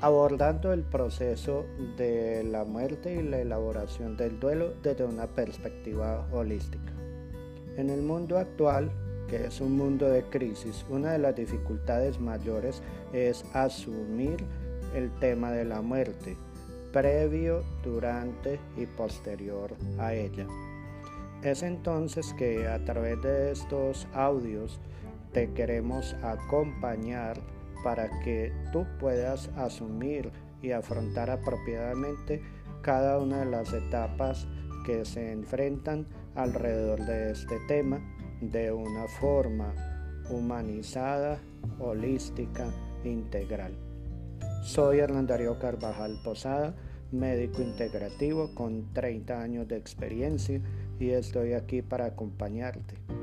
abordando el proceso de la muerte y la elaboración del duelo desde una perspectiva holística. En el mundo actual, que es un mundo de crisis, una de las dificultades mayores es asumir el tema de la muerte, previo, durante y posterior a ella. Es entonces que a través de estos audios te queremos acompañar para que tú puedas asumir y afrontar apropiadamente cada una de las etapas que se enfrentan alrededor de este tema de una forma humanizada, holística, integral. Soy Hernandario Carvajal Posada, médico integrativo con 30 años de experiencia y estoy aquí para acompañarte.